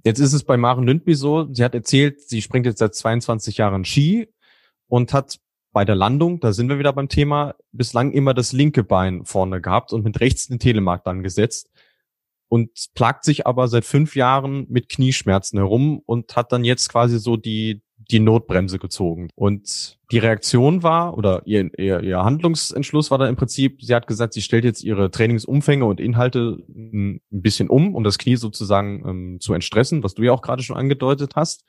Jetzt ist es bei Maren Lündby so, sie hat erzählt, sie springt jetzt seit 22 Jahren Ski und hat bei der Landung, da sind wir wieder beim Thema, bislang immer das linke Bein vorne gehabt und mit rechts den Telemark dann gesetzt und plagt sich aber seit fünf Jahren mit Knieschmerzen herum und hat dann jetzt quasi so die, die Notbremse gezogen. Und die Reaktion war, oder ihr, ihr, ihr Handlungsentschluss war dann im Prinzip, sie hat gesagt, sie stellt jetzt ihre Trainingsumfänge und Inhalte ein bisschen um, um das Knie sozusagen ähm, zu entstressen, was du ja auch gerade schon angedeutet hast.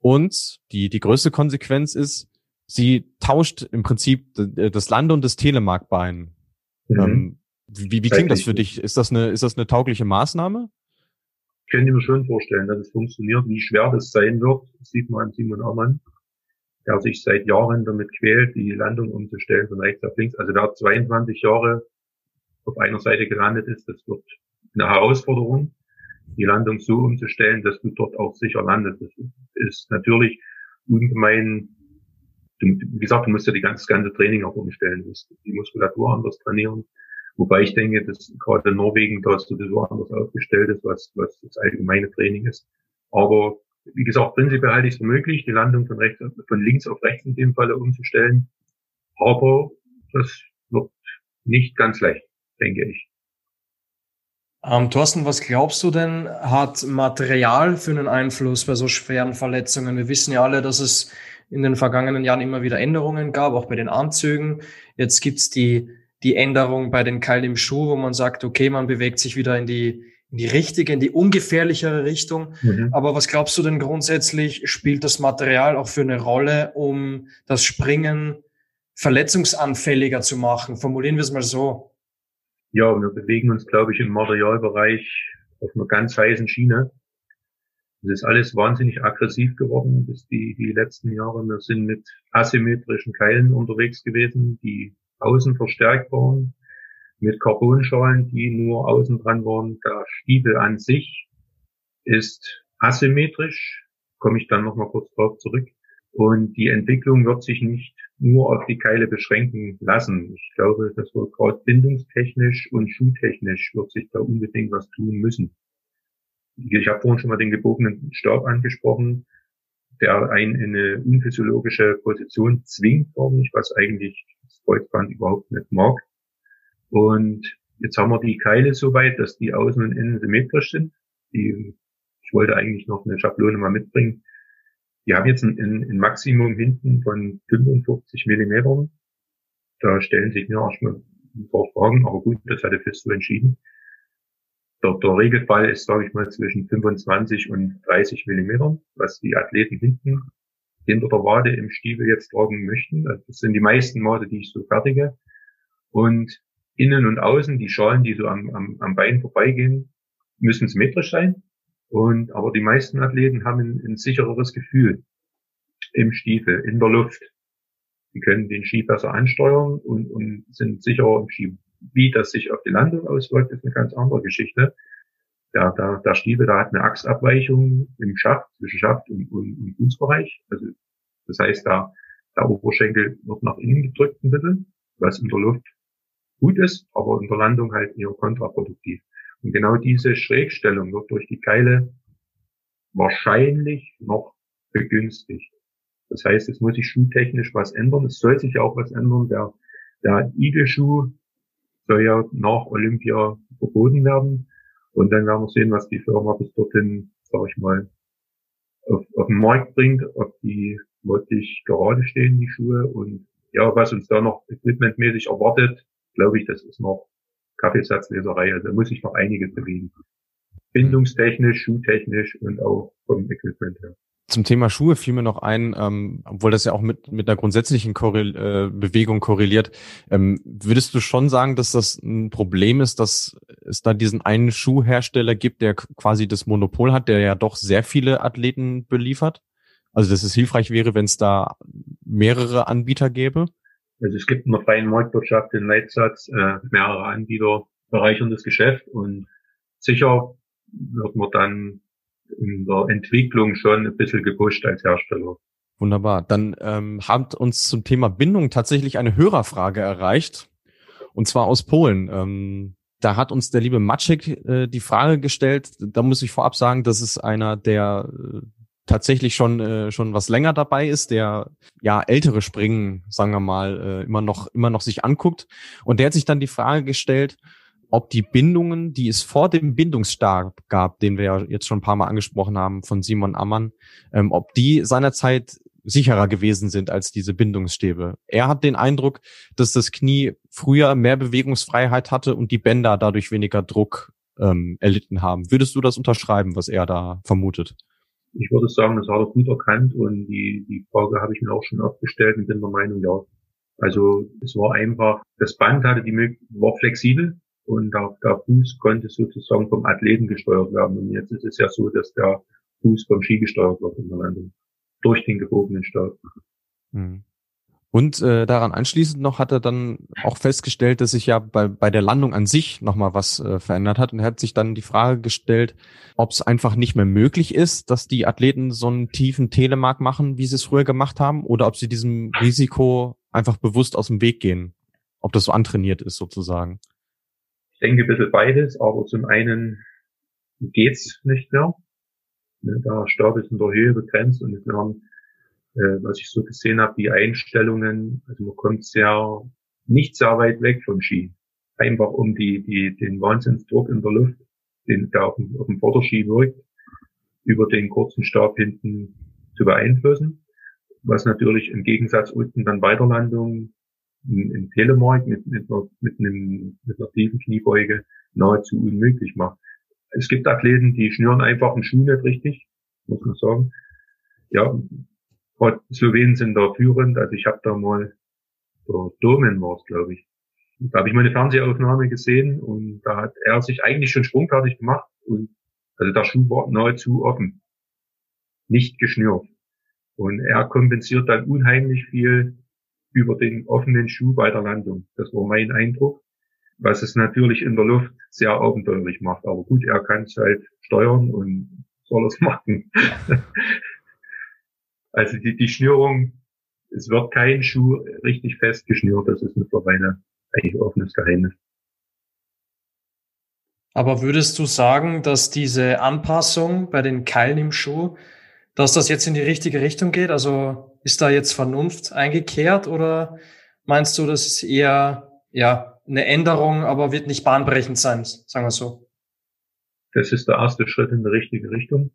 Und die, die größte Konsequenz ist, sie tauscht im Prinzip das Land- und das Telemarkbein. Mhm. Ähm, wie, wie klingt das für dich? Ist das eine, ist das eine taugliche Maßnahme? Könnte mir schon vorstellen, dass es funktioniert. Wie schwer das sein wird, sieht man an Simon Ammann, der sich seit Jahren damit quält, die Landung umzustellen von rechts auf links. Also wer 22 Jahre auf einer Seite gelandet ist, das wird eine Herausforderung, die Landung so umzustellen, dass du dort auch sicher landest. Das ist natürlich ungemein, wie gesagt, du musst ja die ganze, ganze Training auch umstellen, musst die Muskulatur anders trainieren, Wobei ich denke, dass gerade Norwegen da sowieso anders aufgestellt ist, was, was das allgemeine Training ist. Aber wie gesagt, prinzipiell halte ich es für möglich, die Landung von rechts, von links auf rechts in dem Falle umzustellen. Aber das wird nicht ganz leicht, denke ich. Ähm, Thorsten, was glaubst du denn, hat Material für einen Einfluss bei so schweren Verletzungen? Wir wissen ja alle, dass es in den vergangenen Jahren immer wieder Änderungen gab, auch bei den Anzügen. Jetzt gibt's die die Änderung bei den Keilen im Schuh, wo man sagt, okay, man bewegt sich wieder in die, in die richtige, in die ungefährlichere Richtung. Mhm. Aber was glaubst du denn grundsätzlich, spielt das Material auch für eine Rolle, um das Springen verletzungsanfälliger zu machen? Formulieren wir es mal so. Ja, wir bewegen uns, glaube ich, im Materialbereich auf einer ganz heißen Schiene. Es ist alles wahnsinnig aggressiv geworden bis die, die letzten Jahre. Wir sind mit asymmetrischen Keilen unterwegs gewesen, die außen verstärkt waren mit Carbonschalen, die nur außen dran waren. Der Stiefel an sich ist asymmetrisch, komme ich dann nochmal kurz drauf zurück. Und die Entwicklung wird sich nicht nur auf die Keile beschränken lassen. Ich glaube, dass wir gerade bindungstechnisch und schuhtechnisch wird sich da unbedingt was tun müssen. Ich habe vorhin schon mal den gebogenen Stab angesprochen, der einen in eine unphysiologische Position zwingt, was eigentlich das Kreuzband überhaupt nicht mag. Und jetzt haben wir die Keile so weit, dass die Außen und Innen symmetrisch sind. Die, ich wollte eigentlich noch eine Schablone mal mitbringen. Die haben jetzt ein, ein Maximum hinten von 55 Millimetern. Da stellen sich mir erstmal ein paar Fragen, aber gut, das hat der FIS so entschieden. Der, der Regelfall ist, sage ich mal, zwischen 25 und 30 Millimetern, was die Athleten hinten hinter der Wade im Stiefel jetzt tragen möchten. Das sind die meisten Maße, die ich so fertige. Und innen und außen, die Schalen, die so am, am, am Bein vorbeigehen, müssen symmetrisch sein. Und, aber die meisten Athleten haben ein, ein sichereres Gefühl im Stiefel, in der Luft. Sie können den Ski besser ansteuern und, und sind sicherer im Ski. Wie das sich auf die Landung auswirkt, ist eine ganz andere Geschichte der, der, der Stiefel, der hat eine Achsabweichung im Schaft, zwischen Schaft und, und, und Fußbereich. Also, das heißt, da, der Oberschenkel wird nach innen gedrückt ein bisschen, was in der Luft gut ist, aber in der Landung halt eher kontraproduktiv. Und genau diese Schrägstellung wird durch die Keile wahrscheinlich noch begünstigt. Das heißt, es muss sich schuhtechnisch was ändern. Es soll sich auch was ändern. Der, der Igelschuh soll ja nach Olympia verboten werden. Und dann werden wir sehen, was die Firma bis dorthin, sage ich mal, auf, auf den Markt bringt, ob die wirklich gerade stehen, die Schuhe. Und ja, was uns da noch equipmentmäßig erwartet, glaube ich, das ist noch Kaffeesatzleserei. Also da muss ich noch einiges bewegen. Bindungstechnisch, schuhtechnisch und auch vom Equipment her. Zum Thema Schuhe fiel mir noch ein, ähm, obwohl das ja auch mit, mit einer grundsätzlichen Korrel äh, Bewegung korreliert. Ähm, würdest du schon sagen, dass das ein Problem ist, dass es da diesen einen Schuhhersteller gibt, der quasi das Monopol hat, der ja doch sehr viele Athleten beliefert? Also dass es hilfreich wäre, wenn es da mehrere Anbieter gäbe? Also es gibt in der freien Marktwirtschaft den Leitsatz, äh, mehrere Anbieter bereichern das Geschäft und sicher wird man dann in der Entwicklung schon ein bisschen gepusht als Hersteller. Wunderbar. Dann ähm, hat uns zum Thema Bindung tatsächlich eine Hörerfrage erreicht. Und zwar aus Polen. Ähm, da hat uns der liebe Maciek äh, die Frage gestellt. Da muss ich vorab sagen, das ist einer, der äh, tatsächlich schon äh, schon was länger dabei ist, der ja ältere Springen, sagen wir mal, äh, immer noch immer noch sich anguckt. Und der hat sich dann die Frage gestellt, ob die Bindungen, die es vor dem Bindungsstab gab, den wir ja jetzt schon ein paar Mal angesprochen haben von Simon Ammann, ähm, ob die seinerzeit sicherer gewesen sind als diese Bindungsstäbe. Er hat den Eindruck, dass das Knie früher mehr Bewegungsfreiheit hatte und die Bänder dadurch weniger Druck ähm, erlitten haben. Würdest du das unterschreiben, was er da vermutet? Ich würde sagen, das hat er gut erkannt und die, die Frage habe ich mir auch schon oft gestellt und bin der Meinung, ja. Also es war einfach, das Band hatte die Möglichkeit, war flexibel, und auch der Fuß konnte sozusagen vom Athleten gesteuert werden. Und jetzt ist es ja so, dass der Fuß vom Ski gesteuert wird in der Landung durch den gebogenen Stab. Mhm. Und äh, daran anschließend noch hat er dann auch festgestellt, dass sich ja bei, bei der Landung an sich nochmal was äh, verändert hat. Und er hat sich dann die Frage gestellt, ob es einfach nicht mehr möglich ist, dass die Athleten so einen tiefen Telemark machen, wie sie es früher gemacht haben, oder ob sie diesem Risiko einfach bewusst aus dem Weg gehen. Ob das so antrainiert ist sozusagen. Ich denke ein bisschen beides, aber zum einen geht's nicht mehr. Ne, da Stab ist in der Höhe begrenzt und wir haben, äh, was ich so gesehen habe, die Einstellungen, also man kommt sehr, nicht sehr weit weg vom Ski. Einfach um die, die, den Wahnsinnsdruck in der Luft, den der auf dem, auf dem Vorderski wirkt, über den kurzen Stab hinten zu beeinflussen. Was natürlich im Gegensatz unten dann Weiterlandung in Telemark mit, mit, einer, mit, einem, mit einer tiefen Kniebeuge nahezu unmöglich macht. Es gibt Athleten, die schnüren einfach einen Schuh nicht richtig, muss man sagen. Ja, Slowenen sind da führend, also ich habe da mal, Domen war es, glaube ich. Da habe ich meine Fernsehaufnahme gesehen und da hat er sich eigentlich schon sprungfertig gemacht und also der Schuh war nahezu offen, nicht geschnürt. Und er kompensiert dann unheimlich viel über den offenen Schuh bei der Landung. Das war mein Eindruck, was es natürlich in der Luft sehr abenteuerlich macht. Aber gut, er kann es halt steuern und soll es machen. also die, die Schnürung, es wird kein Schuh richtig fest geschnürt. Das ist mittlerweile eigentlich offenes Geheimnis. Aber würdest du sagen, dass diese Anpassung bei den Keilen im Schuh, dass das jetzt in die richtige Richtung geht? Also ist da jetzt Vernunft eingekehrt oder meinst du, das ist eher ja eine Änderung, aber wird nicht bahnbrechend sein, sagen wir so? Das ist der erste Schritt in die richtige Richtung.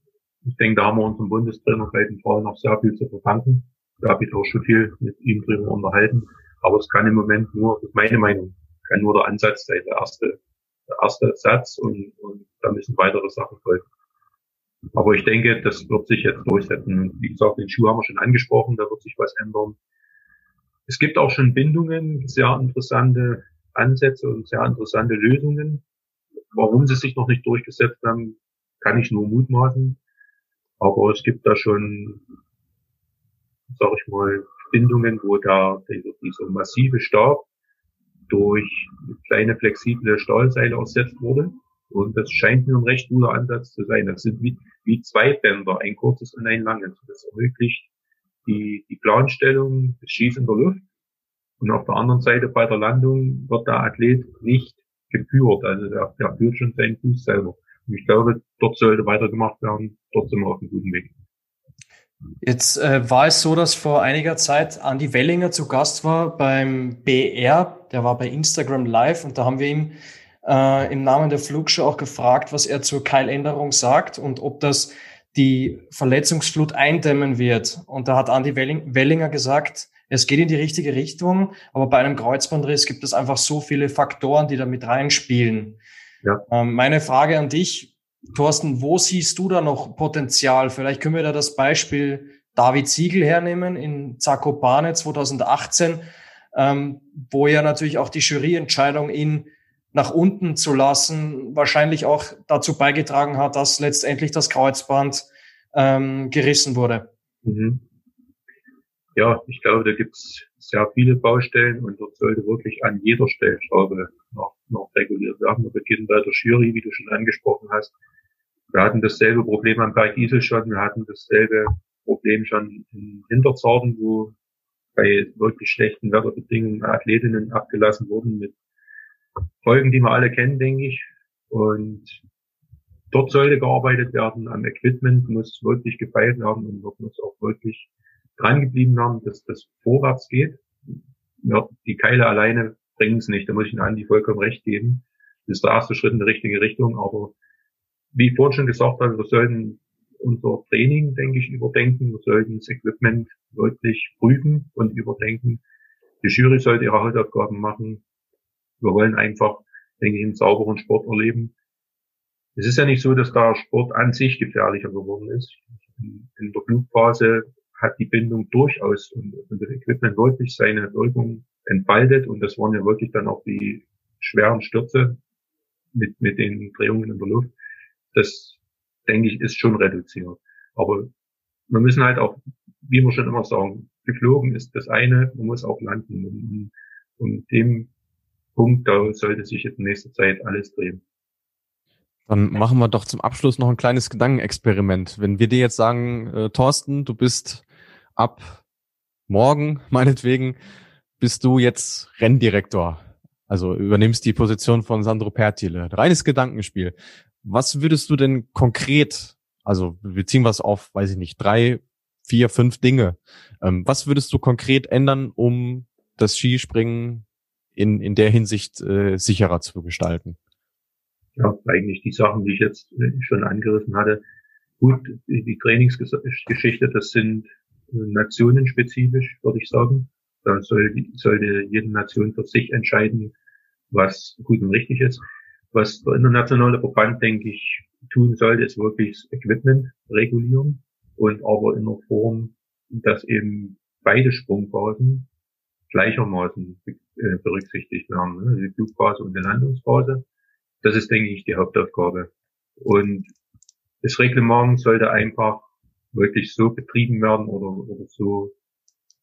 Ich denke, da haben wir unseren Bundestrainer den Frauen noch sehr viel zu verdanken. Da habe ich auch schon viel mit ihm drüber unterhalten. Aber es kann im Moment nur, das ist meine Meinung, kann nur der Ansatz sein, der erste, der erste Satz und, und da müssen weitere Sachen folgen. Aber ich denke, das wird sich jetzt durchsetzen. Wie gesagt, den Schuh haben wir schon angesprochen, da wird sich was ändern. Es gibt auch schon Bindungen, sehr interessante Ansätze und sehr interessante Lösungen. Warum sie sich noch nicht durchgesetzt haben, kann ich nur mutmaßen. Aber es gibt da schon, sag ich mal, Bindungen, wo da dieser massive Stab durch kleine flexible Stahlseile ersetzt wurde und das scheint mir ein recht guter Ansatz zu sein. Das sind wie, wie zwei Bänder, ein kurzes und ein langes. Das ermöglicht die, die Planstellung Schießen in der Luft. Und auf der anderen Seite bei der Landung wird der Athlet nicht geführt. Also der, der führt schon seinen Fuß selber. Und ich glaube, dort sollte weitergemacht werden. Dort sind wir auf einem guten Weg. Jetzt äh, war es so, dass vor einiger Zeit Andy Wellinger zu Gast war beim BR. Der war bei Instagram Live und da haben wir ihm äh, im Namen der Flugshow auch gefragt, was er zur Keiländerung sagt und ob das die Verletzungsflut eindämmen wird. Und da hat Andy Wellinger gesagt, es geht in die richtige Richtung, aber bei einem Kreuzbandriss gibt es einfach so viele Faktoren, die da mit reinspielen. Ja. Ähm, meine Frage an dich, Thorsten, wo siehst du da noch Potenzial? Vielleicht können wir da das Beispiel David Siegel hernehmen in Zakopane 2018, ähm, wo ja natürlich auch die Juryentscheidung ihn nach unten zu lassen wahrscheinlich auch dazu beigetragen hat, dass letztendlich das Kreuzband ähm, gerissen wurde. Mhm. Ja, ich glaube, da gibt's sehr viele Baustellen und dort sollte wirklich an jeder Stellschraube noch, noch reguliert werden. Wir beginnen bei der Jury, wie du schon angesprochen hast. Wir hatten dasselbe Problem am Berg Isel schon. Wir hatten dasselbe Problem schon in Hinterzarten, wo bei wirklich schlechten Wetterbedingungen Athletinnen abgelassen wurden mit Folgen, die wir alle kennen, denke ich. Und dort sollte gearbeitet werden. Am Equipment muss wirklich gefeilt werden und dort muss auch wirklich dran geblieben werden, dass das vorwärts geht. Ja, die Keile alleine bringen es nicht. Da muss ich Ihnen Andi vollkommen recht geben. Das ist der erste Schritt in die richtige Richtung. Aber wie ich vorhin schon gesagt habe, wir sollten unser Training, denke ich, überdenken. Wir sollten das Equipment wirklich prüfen und überdenken. Die Jury sollte ihre Hausaufgaben machen. Wir wollen einfach, denke ich, einen sauberen Sport erleben. Es ist ja nicht so, dass der Sport an sich gefährlicher geworden ist. In der Flugphase hat die Bindung durchaus und, und das Equipment wirklich seine Wirkung entfaltet und das waren ja wirklich dann auch die schweren Stürze mit, mit den Drehungen in der Luft. Das, denke ich, ist schon reduziert. Aber wir müssen halt auch, wie wir schon immer sagen, geflogen ist das eine, man muss auch landen. Und, und dem Punkt, da sollte sich jetzt in nächster Zeit alles drehen. Dann machen wir doch zum Abschluss noch ein kleines Gedankenexperiment. Wenn wir dir jetzt sagen, äh, Thorsten, du bist ab morgen, meinetwegen, bist du jetzt Renndirektor. Also übernimmst die Position von Sandro Pertile. Reines Gedankenspiel. Was würdest du denn konkret, also wir ziehen was auf, weiß ich nicht, drei, vier, fünf Dinge. Ähm, was würdest du konkret ändern, um das Skispringen in, in der Hinsicht äh, sicherer zu gestalten? Ja, eigentlich die Sachen, die ich jetzt äh, schon angerissen hatte. Gut, die Trainingsgeschichte, das sind äh, nationenspezifisch, würde ich sagen. Da soll, sollte jede Nation für sich entscheiden, was gut und richtig ist. Was der internationale Verband, denke ich, tun sollte, ist wirklich das Equipment regulieren und aber in der Form, dass eben beide Sprungphasen gleichermaßen äh, berücksichtigt werden. Ne? Die Flugphase und die Landungsphase. Das ist, denke ich, die Hauptaufgabe. Und das Reglement sollte einfach wirklich so betrieben werden oder, oder so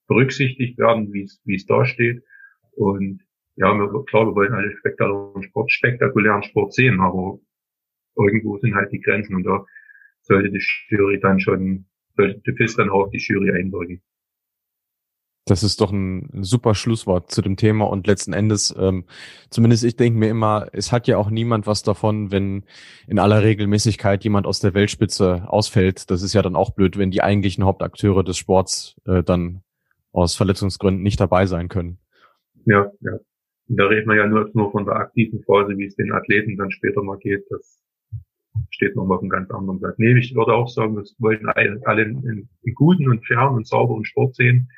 berücksichtigt werden, wie es, wie es da steht. Und ja, wir, klar, wir wollen alle spektakulären Sport, spektakulären Sport sehen, aber irgendwo sind halt die Grenzen und da sollte die Jury dann schon, sollte die FIS dann auch die Jury einwirken. Das ist doch ein super Schlusswort zu dem Thema und letzten Endes, ähm, zumindest ich denke mir immer, es hat ja auch niemand was davon, wenn in aller Regelmäßigkeit jemand aus der Weltspitze ausfällt. Das ist ja dann auch blöd, wenn die eigentlichen Hauptakteure des Sports äh, dann aus Verletzungsgründen nicht dabei sein können. Ja, ja. Und da reden wir ja nur, nur von der aktiven Phase, wie es den Athleten dann später mal geht. Das steht nochmal auf einem ganz anderen Blatt. Nee, ich würde auch sagen, wir wollten alle, alle einen guten und fairen und sauberen Sport sehen.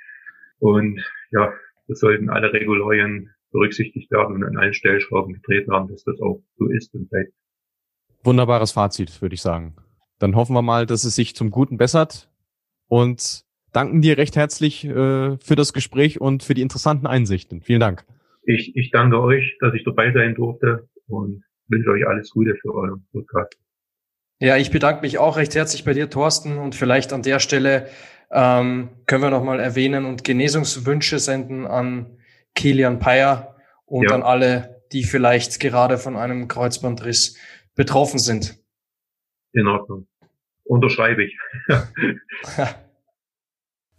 Und ja, das sollten alle Regularien berücksichtigt werden und an allen Stellschrauben gedreht werden, dass das auch so ist und bleibt. Wunderbares Fazit, würde ich sagen. Dann hoffen wir mal, dass es sich zum Guten bessert und danken dir recht herzlich äh, für das Gespräch und für die interessanten Einsichten. Vielen Dank. Ich, ich danke euch, dass ich dabei sein durfte und wünsche euch alles Gute für euren Podcast. Ja, ich bedanke mich auch recht herzlich bei dir, Thorsten, und vielleicht an der Stelle ähm, können wir nochmal erwähnen und Genesungswünsche senden an Kilian Payer und ja. an alle, die vielleicht gerade von einem Kreuzbandriss betroffen sind. In Ordnung. Unterschreibe ich.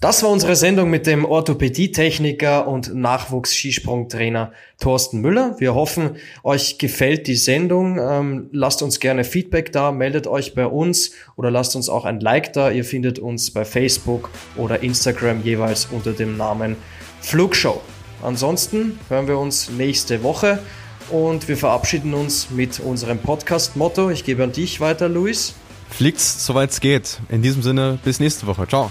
Das war unsere Sendung mit dem Orthopädietechniker und Nachwuchs-Skisprungtrainer Thorsten Müller. Wir hoffen, euch gefällt die Sendung. Ähm, lasst uns gerne Feedback da, meldet euch bei uns oder lasst uns auch ein Like da. Ihr findet uns bei Facebook oder Instagram jeweils unter dem Namen Flugshow. Ansonsten hören wir uns nächste Woche und wir verabschieden uns mit unserem Podcast-Motto. Ich gebe an dich weiter, Luis. Fliegt's, soweit es geht. In diesem Sinne, bis nächste Woche. Ciao.